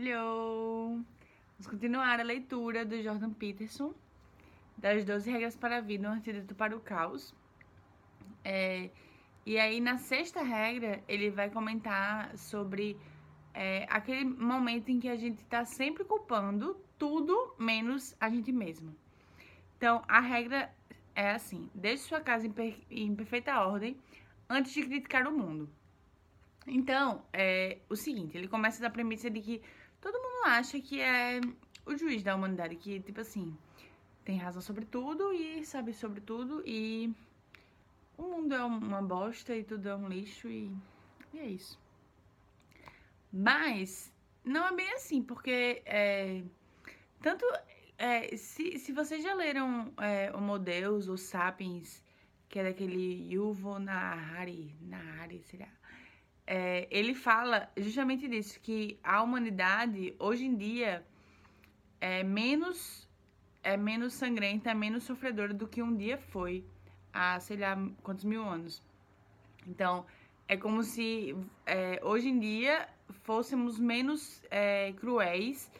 Hello! Vamos continuar a leitura do Jordan Peterson, das 12 regras para a vida, um antídoto para o caos. É, e aí, na sexta regra, ele vai comentar sobre é, aquele momento em que a gente está sempre culpando tudo menos a gente mesmo. Então, a regra é assim: deixe sua casa em, per em perfeita ordem antes de criticar o mundo. Então, é o seguinte: ele começa da premissa de que todo mundo acha que é o juiz da humanidade, que, tipo assim, tem razão sobre tudo e sabe sobre tudo e o mundo é uma bosta e tudo é um lixo e, e é isso. Mas não é bem assim, porque é, tanto é, se, se vocês já leram é, Homo Deus Sapiens, que é daquele Yuval Nahari, Nahari, será? É, ele fala justamente disso, que a humanidade, hoje em dia, é menos, é menos sangrenta, é menos sofredora do que um dia foi, há, sei lá, quantos mil anos. Então, é como se é, hoje em dia fôssemos menos é, cruéis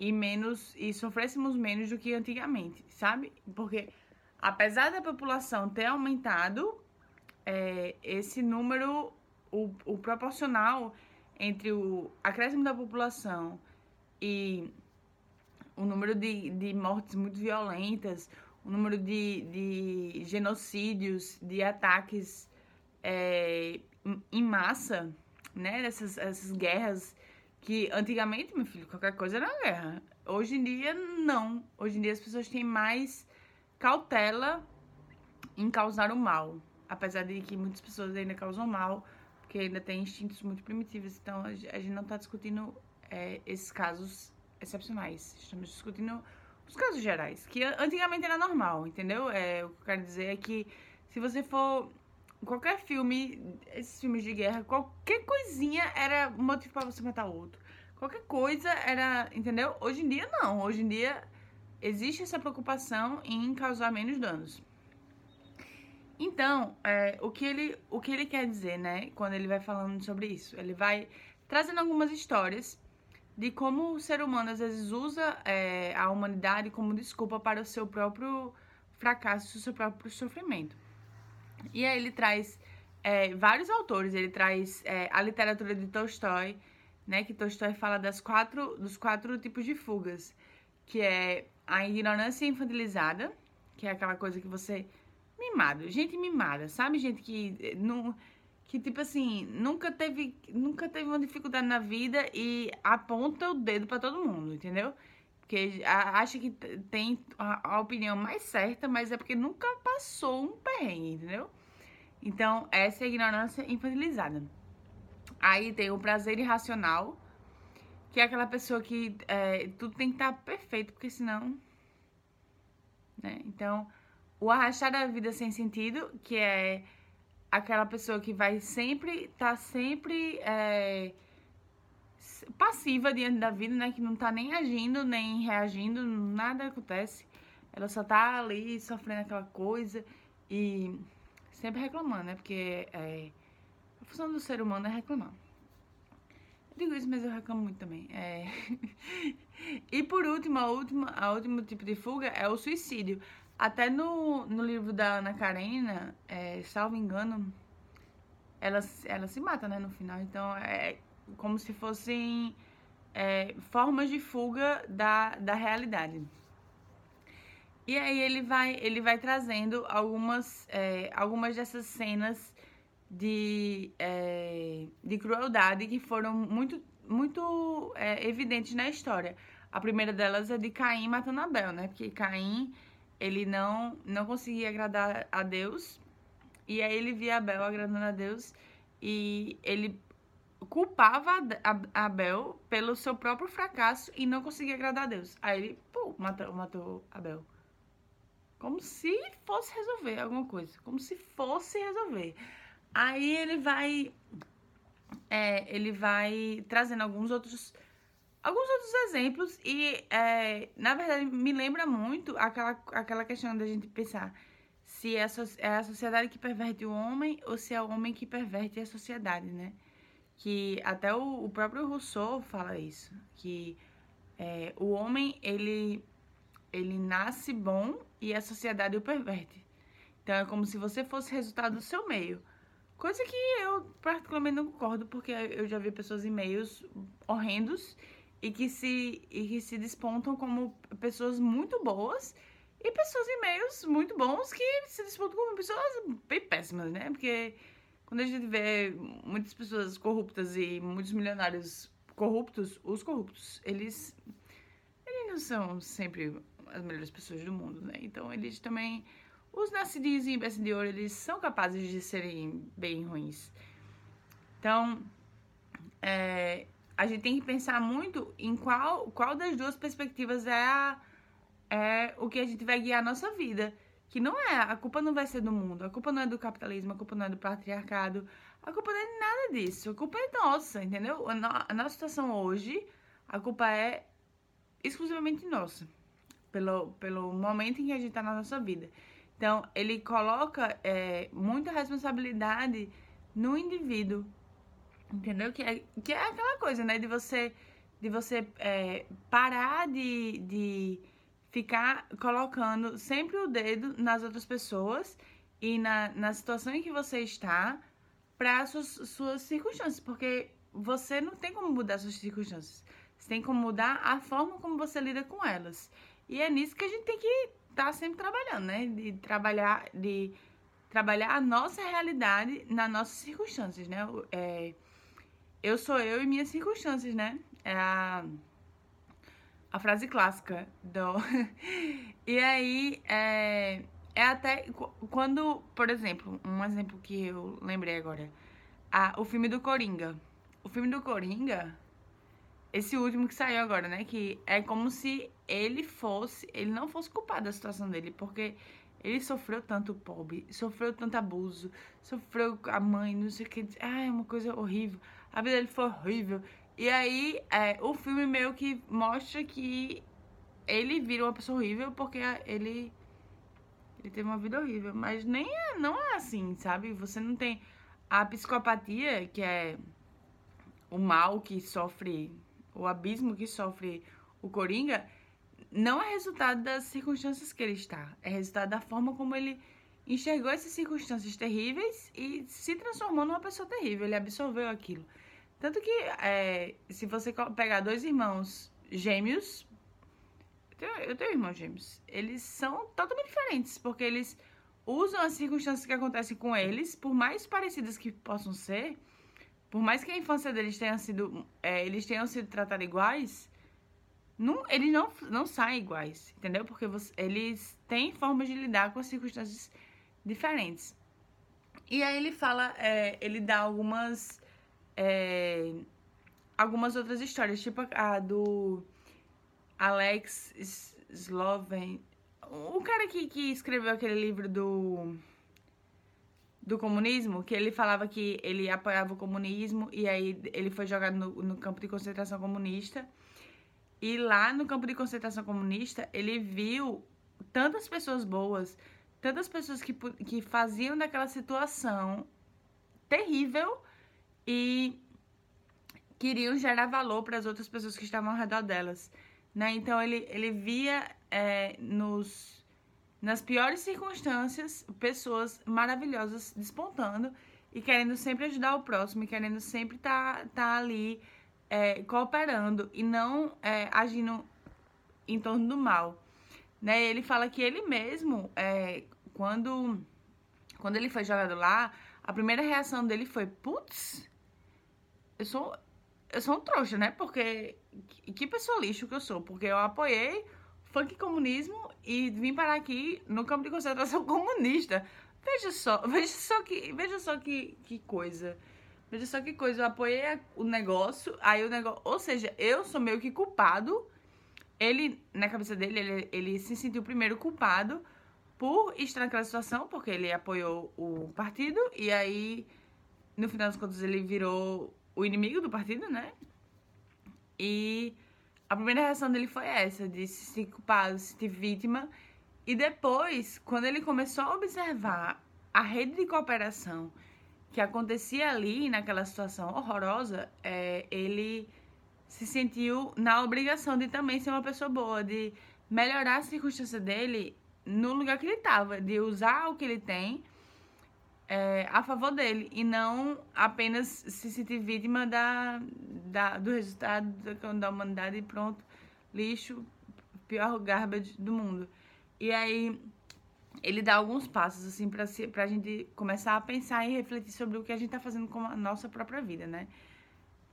e menos e sofrêssemos menos do que antigamente, sabe? Porque apesar da população ter aumentado, é, esse número o, o proporcional entre o acréscimo da população e o número de, de mortes muito violentas, o número de, de genocídios, de ataques é, em massa, né? Essas, essas guerras que antigamente, meu filho, qualquer coisa era guerra. Hoje em dia, não. Hoje em dia as pessoas têm mais cautela em causar o mal. Apesar de que muitas pessoas ainda causam mal porque ainda tem instintos muito primitivos. Então a gente não está discutindo é, esses casos excepcionais. Estamos discutindo os casos gerais, que antigamente era normal, entendeu? É, o que eu quero dizer é que se você for qualquer filme, esses filmes de guerra, qualquer coisinha era motivo para você matar outro. Qualquer coisa era, entendeu? Hoje em dia não. Hoje em dia existe essa preocupação em causar menos danos. Então, é, o, que ele, o que ele quer dizer, né, quando ele vai falando sobre isso? Ele vai trazendo algumas histórias de como o ser humano às vezes usa é, a humanidade como desculpa para o seu próprio fracasso, o seu próprio sofrimento. E aí ele traz é, vários autores, ele traz é, a literatura de Tolstói, né, que Tolstói fala das quatro, dos quatro tipos de fugas, que é a ignorância infantilizada, que é aquela coisa que você mimado, gente mimada, sabe? Gente que eh, não que tipo assim, nunca teve, nunca teve uma dificuldade na vida e aponta o dedo para todo mundo, entendeu? Porque acha que tem a, opinião mais certa, mas é porque nunca passou um perrengue, entendeu? Então, essa é a ignorância infantilizada. Aí tem o prazer irracional, que é aquela pessoa que é, tudo tem que estar tá perfeito, porque senão. Né? Então, o arrastar da vida sem sentido, que é aquela pessoa que vai sempre, tá sempre é, passiva diante da vida, né? Que não tá nem agindo, nem reagindo, nada acontece. Ela só tá ali sofrendo aquela coisa e sempre reclamando, né? Porque é, a função do ser humano é reclamar. Eu digo isso, mas eu reclamo muito também. É... e por último, a última, a último tipo de fuga é o suicídio. Até no, no livro da Ana Karenina, é, salvo engano, ela, ela se mata, né, no final. Então, é como se fossem é, formas de fuga da, da realidade. E aí ele vai, ele vai trazendo algumas, é, algumas dessas cenas de, é, de crueldade que foram muito, muito é, evidentes na história. A primeira delas é de Caim matando Abel, né? Porque Caim ele não, não conseguia agradar a Deus. E aí ele via Abel agradando a Deus e ele culpava Abel pelo seu próprio fracasso e não conseguia agradar a Deus. Aí ele, pô, matou, matou Abel. Como se fosse resolver alguma coisa. Como se fosse resolver. Aí ele vai. É, ele vai trazendo alguns outros alguns outros exemplos e, é, na verdade, me lembra muito aquela, aquela questão da gente pensar se é a, é a sociedade que perverte o homem ou se é o homem que perverte a sociedade, né? que até o, o próprio Rousseau fala isso, que é, o homem ele ele nasce bom e a sociedade o perverte. Então é como se você fosse resultado do seu meio. Coisa que eu particularmente não concordo, porque eu já vi pessoas em meios horrendos e que se, e que se despontam como pessoas muito boas e pessoas em meios muito bons que se despontam como pessoas bem péssimas, né? Porque quando a gente vê muitas pessoas corruptas e muitos milionários corruptos, os corruptos, eles, eles não são sempre as melhores pessoas do mundo, né? Então eles também, os nascidinhos em berço de ouro, eles são capazes de serem bem ruins. Então, é, a gente tem que pensar muito em qual, qual das duas perspectivas é, a, é o que a gente vai guiar a nossa vida. Que não é, a culpa não vai ser do mundo, a culpa não é do capitalismo, a culpa não é do patriarcado, a culpa não é nada disso, a culpa é nossa, entendeu? A nossa situação hoje, a culpa é exclusivamente nossa pelo, pelo momento em que a gente está na nossa vida. Então, ele coloca é, muita responsabilidade no indivíduo, entendeu? Que é, que é aquela coisa, né? De você, de você é, parar de, de ficar colocando sempre o dedo nas outras pessoas e na, na situação em que você está para suas, suas circunstâncias, porque você não tem como mudar suas circunstâncias. Você tem como mudar a forma como você lida com elas. E é nisso que a gente tem que estar tá sempre trabalhando, né? De trabalhar, de trabalhar a nossa realidade nas nossas circunstâncias, né? É, eu sou eu e minhas circunstâncias, né? É a, a frase clássica do. e aí, é, é até quando, por exemplo, um exemplo que eu lembrei agora, a, o filme do Coringa. O filme do Coringa esse último que saiu agora, né? Que é como se ele fosse, ele não fosse culpado da situação dele, porque ele sofreu tanto pobre, sofreu tanto abuso, sofreu a mãe, não sei o que. Ah, é uma coisa horrível. A vida dele foi horrível. E aí, é, o filme meio que mostra que ele vira uma pessoa horrível porque ele ele teve uma vida horrível, mas nem é, não é assim, sabe? Você não tem a psicopatia, que é o mal que sofre o abismo que sofre o Coringa, não é resultado das circunstâncias que ele está, é resultado da forma como ele enxergou essas circunstâncias terríveis e se transformou numa pessoa terrível, ele absorveu aquilo. Tanto que, é, se você pegar dois irmãos gêmeos, eu tenho, eu tenho irmãos gêmeos, eles são totalmente diferentes, porque eles usam as circunstâncias que acontecem com eles, por mais parecidas que possam ser, por mais que a infância deles tenha sido, é, eles tenham sido tratados iguais, não, eles não, não saem iguais, entendeu? Porque você, eles têm formas de lidar com as circunstâncias diferentes. E aí ele fala, é, ele dá algumas, é, algumas outras histórias, tipo a do Alex Sloven, o cara que, que escreveu aquele livro do do comunismo, que ele falava que ele apoiava o comunismo e aí ele foi jogado no, no campo de concentração comunista. E lá no campo de concentração comunista, ele viu tantas pessoas boas, tantas pessoas que, que faziam daquela situação terrível e queriam gerar valor para as outras pessoas que estavam ao redor delas. Né? Então ele, ele via é, nos nas piores circunstâncias, pessoas maravilhosas despontando e querendo sempre ajudar o próximo, e querendo sempre estar tá, tá ali é, cooperando e não é, agindo em torno do mal. Né? Ele fala que ele mesmo, é, quando, quando ele foi jogado lá, a primeira reação dele foi: putz, eu sou, eu sou um trouxa, né? Porque que pessoa lixo que eu sou, porque eu apoiei funk comunismo e vim parar aqui no campo de concentração comunista. Veja só, veja só que, veja só que, que coisa. Veja só que coisa, eu apoiei o negócio, aí o negócio, ou seja, eu sou meio que culpado. Ele, na cabeça dele, ele, ele se sentiu primeiro culpado por estar naquela situação, porque ele apoiou o partido e aí, no final das contas, ele virou o inimigo do partido, né? E a primeira reação dele foi essa, de se sentir culpado, se sentir vítima. E depois, quando ele começou a observar a rede de cooperação que acontecia ali, naquela situação horrorosa, é, ele se sentiu na obrigação de também ser uma pessoa boa, de melhorar a circunstância dele no lugar que ele estava, de usar o que ele tem é, a favor dele e não apenas se sentir vítima da, da, do resultado da, da humanidade e pronto, lixo, pior garbage do mundo. E aí ele dá alguns passos assim para pra gente começar a pensar e refletir sobre o que a gente tá fazendo com a nossa própria vida, né?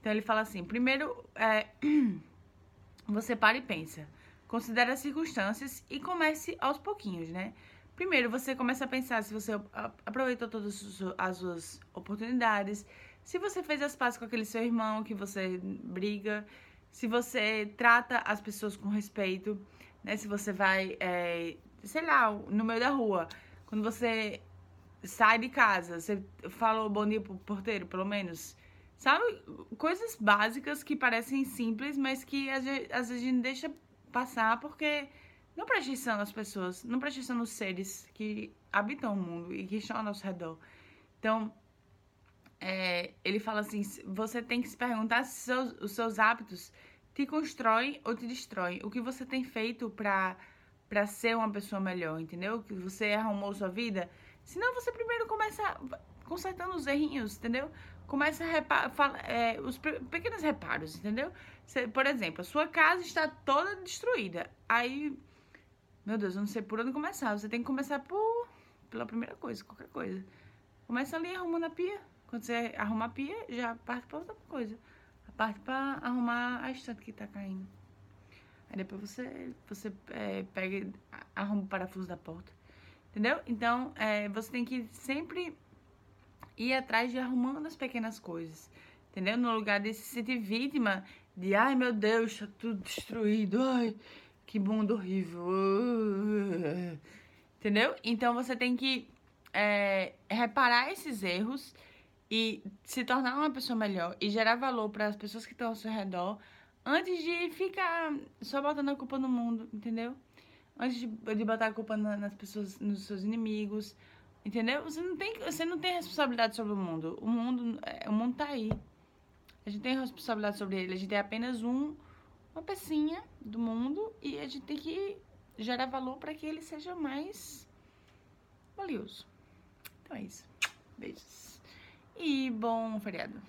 Então ele fala assim: primeiro, é, você para e pensa, considere as circunstâncias e comece aos pouquinhos, né? Primeiro, você começa a pensar se você aproveitou todas as suas oportunidades, se você fez as pazes com aquele seu irmão que você briga, se você trata as pessoas com respeito, né? Se você vai, é, sei lá, no meio da rua, quando você sai de casa, você falou bom dia pro porteiro, pelo menos. Sabe? Coisas básicas que parecem simples, mas que às vezes, a gente deixa passar porque não presta atenção nas pessoas, não presta atenção nos seres que habitam o mundo e que estão ao nosso redor. Então, é, ele fala assim: você tem que se perguntar se seus, os seus hábitos te constroem ou te destroem. O que você tem feito pra, pra ser uma pessoa melhor, entendeu? Que você arrumou sua vida. Senão você primeiro começa consertando os errinhos, entendeu? Começa a reparar, é, os pequenos reparos, entendeu? Cê, por exemplo, a sua casa está toda destruída. Aí, meu Deus, eu não sei por onde começar. Você tem que começar por, pela primeira coisa, qualquer coisa. Começa ali arrumando a pia. Quando você arruma a pia, já parte para outra coisa. A parte para arrumar a estante que está caindo. Aí depois você, você é, pega, arruma o parafuso da porta. Entendeu? Então, é, você tem que sempre ir atrás de arrumando as pequenas coisas. Entendeu? No lugar de se sentir vítima de ai meu Deus, tá tudo destruído, ai, que mundo horrível. Entendeu? Então você tem que é, reparar esses erros e se tornar uma pessoa melhor e gerar valor para as pessoas que estão ao seu redor antes de ficar só botando a culpa no mundo, entendeu? Antes de, de botar a culpa nas pessoas, nos seus inimigos, Entendeu? Você não tem, você não tem responsabilidade sobre o mundo. O mundo, é, o mundo tá aí. A gente tem responsabilidade sobre ele. A gente é apenas um, uma pecinha do mundo e a gente tem que gerar valor para que ele seja mais valioso. Então é isso. Beijos. E bom feriado.